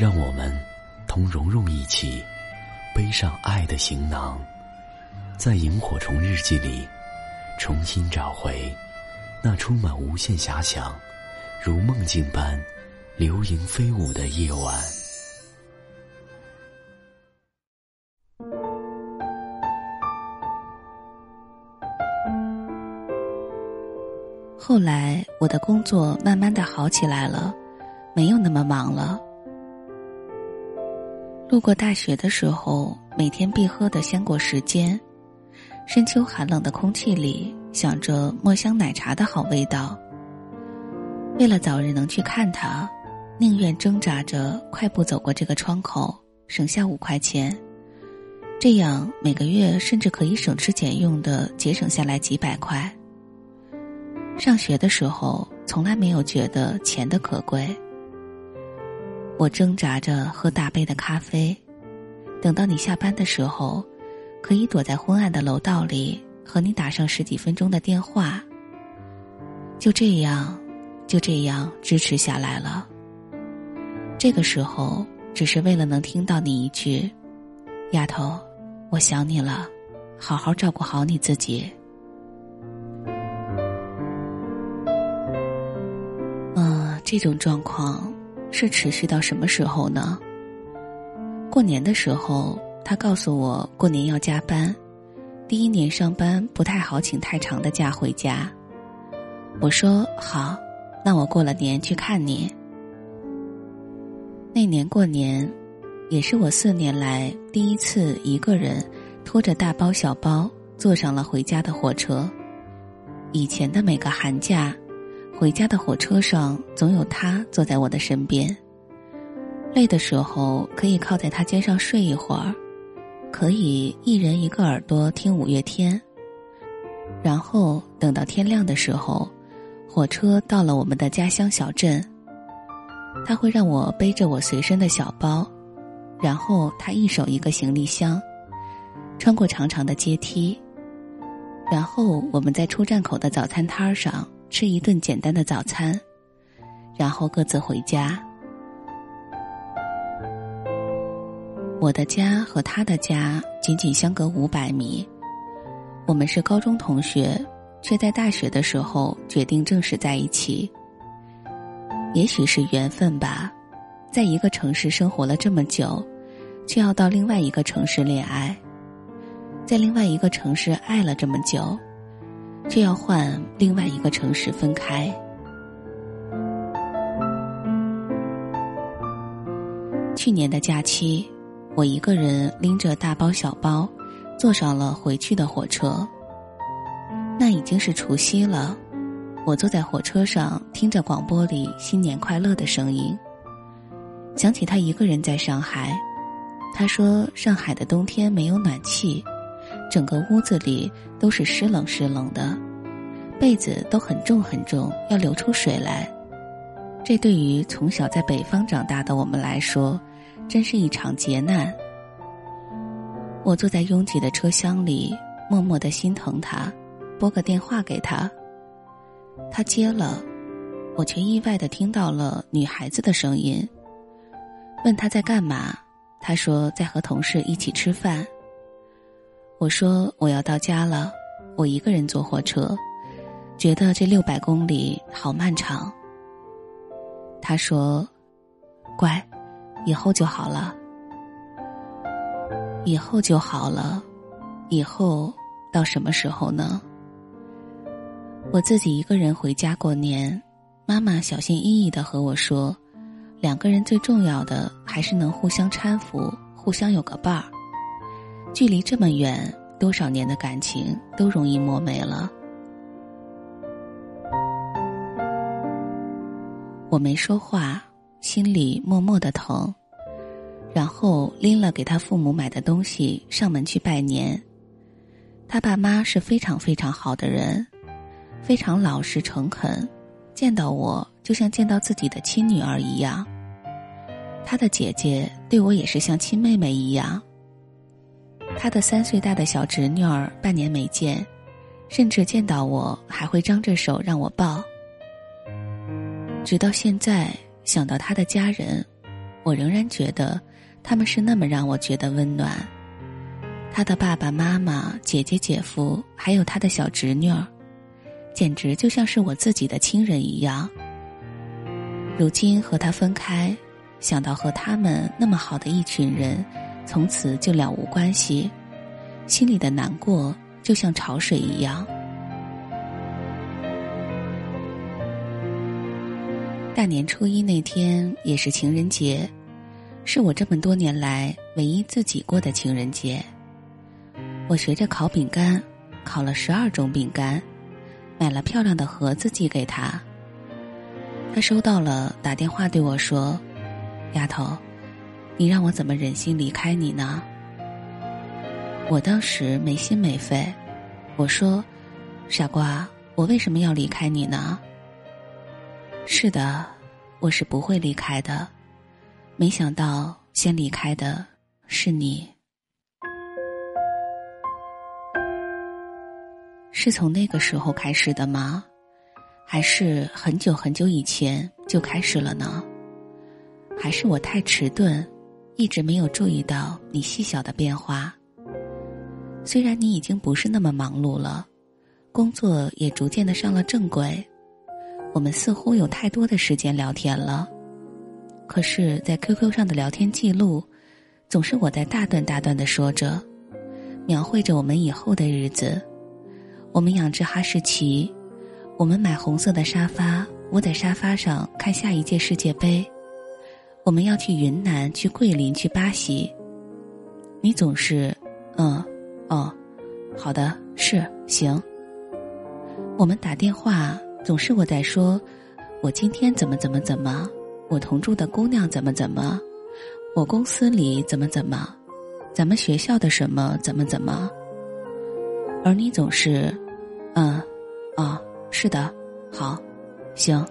让我们同蓉蓉一起背上爱的行囊，在萤火虫日记里重新找回那充满无限遐想、如梦境般流萤飞舞的夜晚。后来，我的工作慢慢的好起来了，没有那么忙了。路过大学的时候，每天必喝的鲜果时间，深秋寒冷的空气里，想着墨香奶茶的好味道。为了早日能去看他，宁愿挣扎着快步走过这个窗口，省下五块钱，这样每个月甚至可以省吃俭用的节省下来几百块。上学的时候，从来没有觉得钱的可贵。我挣扎着喝大杯的咖啡，等到你下班的时候，可以躲在昏暗的楼道里和你打上十几分钟的电话。就这样，就这样支持下来了。这个时候，只是为了能听到你一句：“丫头，我想你了，好好照顾好你自己。”嗯，这种状况。是持续到什么时候呢？过年的时候，他告诉我过年要加班，第一年上班不太好请太长的假回家。我说好，那我过了年去看你。那年过年，也是我四年来第一次一个人拖着大包小包坐上了回家的火车。以前的每个寒假。回家的火车上，总有他坐在我的身边。累的时候，可以靠在他肩上睡一会儿，可以一人一个耳朵听五月天。然后等到天亮的时候，火车到了我们的家乡小镇。他会让我背着我随身的小包，然后他一手一个行李箱，穿过长长的阶梯，然后我们在出站口的早餐摊儿上。吃一顿简单的早餐，然后各自回家。我的家和他的家仅仅相隔五百米，我们是高中同学，却在大学的时候决定正式在一起。也许是缘分吧，在一个城市生活了这么久，却要到另外一个城市恋爱，在另外一个城市爱了这么久。却要换另外一个城市分开。去年的假期，我一个人拎着大包小包，坐上了回去的火车。那已经是除夕了，我坐在火车上，听着广播里新年快乐的声音，想起他一个人在上海。他说上海的冬天没有暖气。整个屋子里都是湿冷湿冷的，被子都很重很重，要流出水来。这对于从小在北方长大的我们来说，真是一场劫难。我坐在拥挤的车厢里，默默的心疼他，拨个电话给他。他接了，我却意外的听到了女孩子的声音。问他在干嘛，他说在和同事一起吃饭。我说我要到家了，我一个人坐火车，觉得这六百公里好漫长。他说：“乖，以后就好了，以后就好了，以后到什么时候呢？”我自己一个人回家过年，妈妈小心翼翼的和我说：“两个人最重要的还是能互相搀扶，互相有个伴儿。”距离这么远，多少年的感情都容易磨没了。我没说话，心里默默的疼，然后拎了给他父母买的东西上门去拜年。他爸妈是非常非常好的人，非常老实诚恳，见到我就像见到自己的亲女儿一样。他的姐姐对我也是像亲妹妹一样。他的三岁大的小侄女儿半年没见，甚至见到我还会张着手让我抱。直到现在想到他的家人，我仍然觉得他们是那么让我觉得温暖。他的爸爸妈妈、姐姐、姐夫，还有他的小侄女儿，简直就像是我自己的亲人一样。如今和他分开，想到和他们那么好的一群人，从此就了无关系，心里的难过就像潮水一样。大年初一那天也是情人节，是我这么多年来唯一自己过的情人节。我学着烤饼干，烤了十二种饼干，买了漂亮的盒子寄给他。他收到了，打电话对我说：“丫头，你让我怎么忍心离开你呢？”我当时没心没肺，我说：“傻瓜，我为什么要离开你呢？”是的，我是不会离开的。没想到先离开的是你。是从那个时候开始的吗？还是很久很久以前就开始了呢？还是我太迟钝，一直没有注意到你细小的变化？虽然你已经不是那么忙碌了，工作也逐渐的上了正轨，我们似乎有太多的时间聊天了。可是，在 QQ 上的聊天记录，总是我在大段大段的说着，描绘着我们以后的日子。我们养只哈士奇，我们买红色的沙发，窝在沙发上看下一届世界杯。我们要去云南，去桂林，去巴西。你总是，嗯，哦，好的，是行。我们打电话，总是我在说，我今天怎么怎么怎么，我同住的姑娘怎么怎么，我公司里怎么怎么，咱们学校的什么怎么怎么。而你总是，嗯，啊，是的，好，行。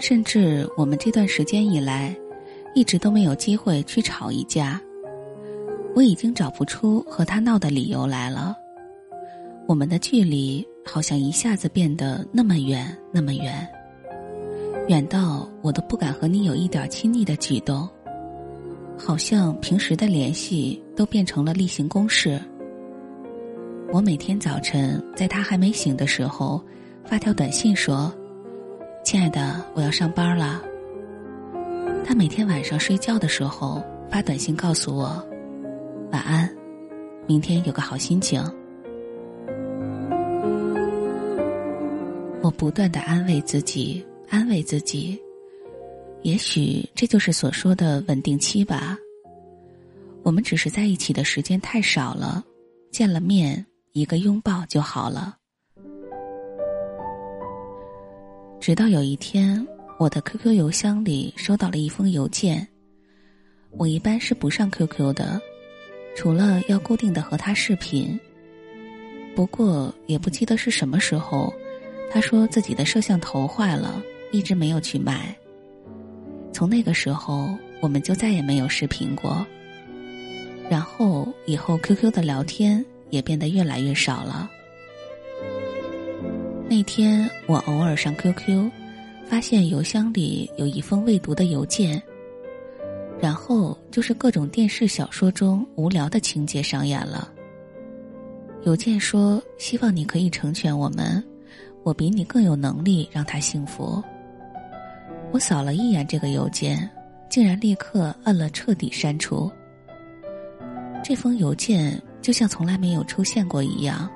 甚至我们这段时间以来，一直都没有机会去吵一架。我已经找不出和他闹的理由来了。我们的距离好像一下子变得那么远，那么远，远到我都不敢和你有一点亲昵的举动。好像平时的联系都变成了例行公事。我每天早晨在他还没醒的时候，发条短信说：“亲爱的，我要上班了。”他每天晚上睡觉的时候发短信告诉我：“晚安，明天有个好心情。”我不断的安慰自己，安慰自己。也许这就是所说的稳定期吧。我们只是在一起的时间太少了，见了面一个拥抱就好了。直到有一天，我的 QQ 邮箱里收到了一封邮件。我一般是不上 QQ 的，除了要固定的和他视频。不过也不记得是什么时候，他说自己的摄像头坏了，一直没有去买。从那个时候，我们就再也没有视频过。然后以后 QQ 的聊天也变得越来越少了。那天我偶尔上 QQ，发现邮箱里有一封未读的邮件。然后就是各种电视小说中无聊的情节上演了。邮件说：“希望你可以成全我们，我比你更有能力让他幸福。”我扫了一眼这个邮件，竟然立刻摁了彻底删除。这封邮件就像从来没有出现过一样。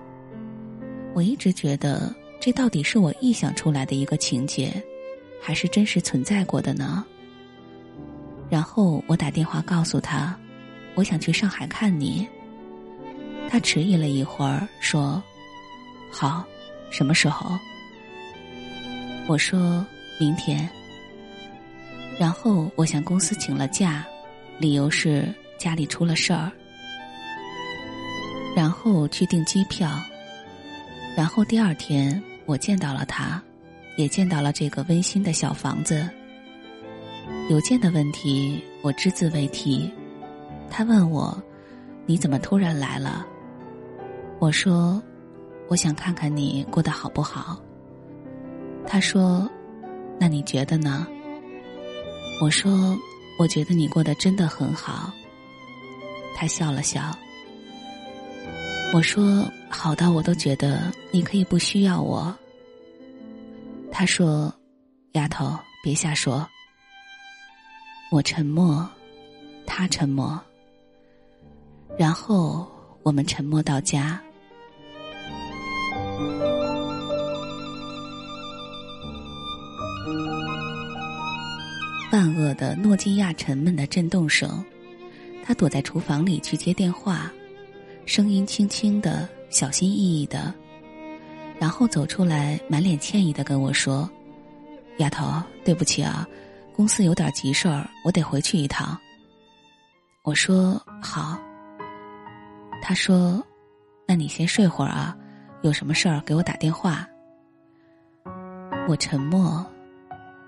我一直觉得，这到底是我臆想出来的一个情节，还是真实存在过的呢？然后我打电话告诉他，我想去上海看你。他迟疑了一会儿，说：“好，什么时候？”我说明天。然后我向公司请了假，理由是家里出了事儿。然后去订机票。然后第二天我见到了他，也见到了这个温馨的小房子。邮件的问题我只字未提。他问我：“你怎么突然来了？”我说：“我想看看你过得好不好。”他说：“那你觉得呢？”我说：“我觉得你过得真的很好。”他笑了笑。我说：“好到我都觉得你可以不需要我。”他说：“丫头，别瞎说。”我沉默，他沉默，然后我们沉默到家。万恶的诺基亚沉闷的震动声，他躲在厨房里去接电话，声音轻轻的，小心翼翼的，然后走出来，满脸歉意的跟我说：“丫头，对不起啊，公司有点急事儿，我得回去一趟。”我说：“好。”他说：“那你先睡会儿啊，有什么事儿给我打电话。”我沉默，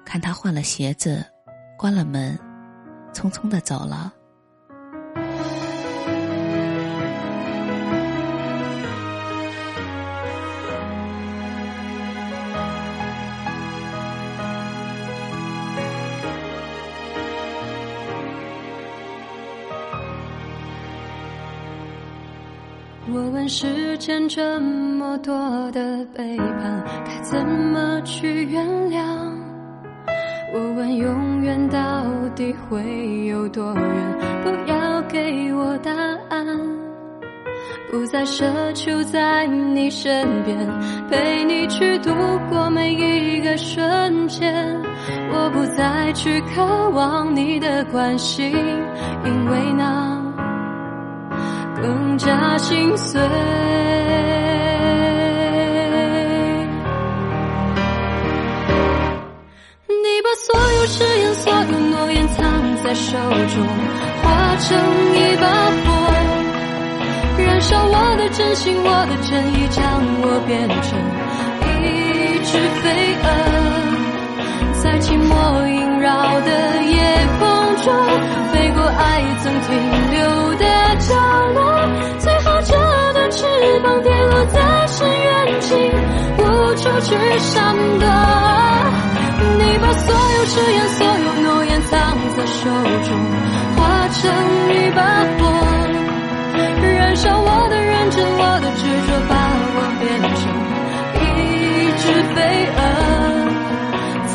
看他换了鞋子。关了门，匆匆的走了。我问世间这么多的背叛，该怎么去原谅？我问永远到底会有多远？不要给我答案，不再奢求在你身边，陪你去度过每一个瞬间。我不再去渴望你的关心，因为那更加心碎。你把所有誓言，所有诺言藏在手中，化成一把火，燃烧我的真心，我的真意，将我变成一只飞蛾，在寂寞萦绕的夜空中，飞过爱曾停留的角落，翅膀跌落在深渊尽，无处去闪躲。你把所有誓言、所有诺言藏在手中，化成一把火，燃烧我的认真、我的执着，把我变成一只飞蛾，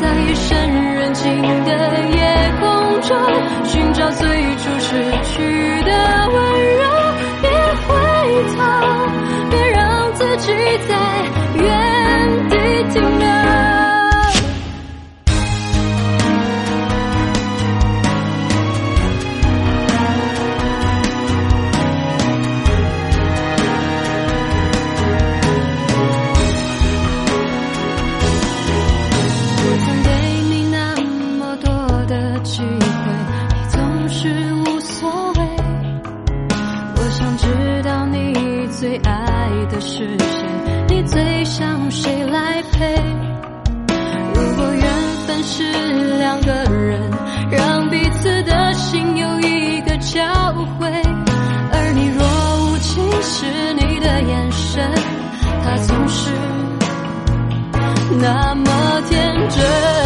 在夜深人静的夜空中，寻找最初失去是你的眼神他总是那么天真。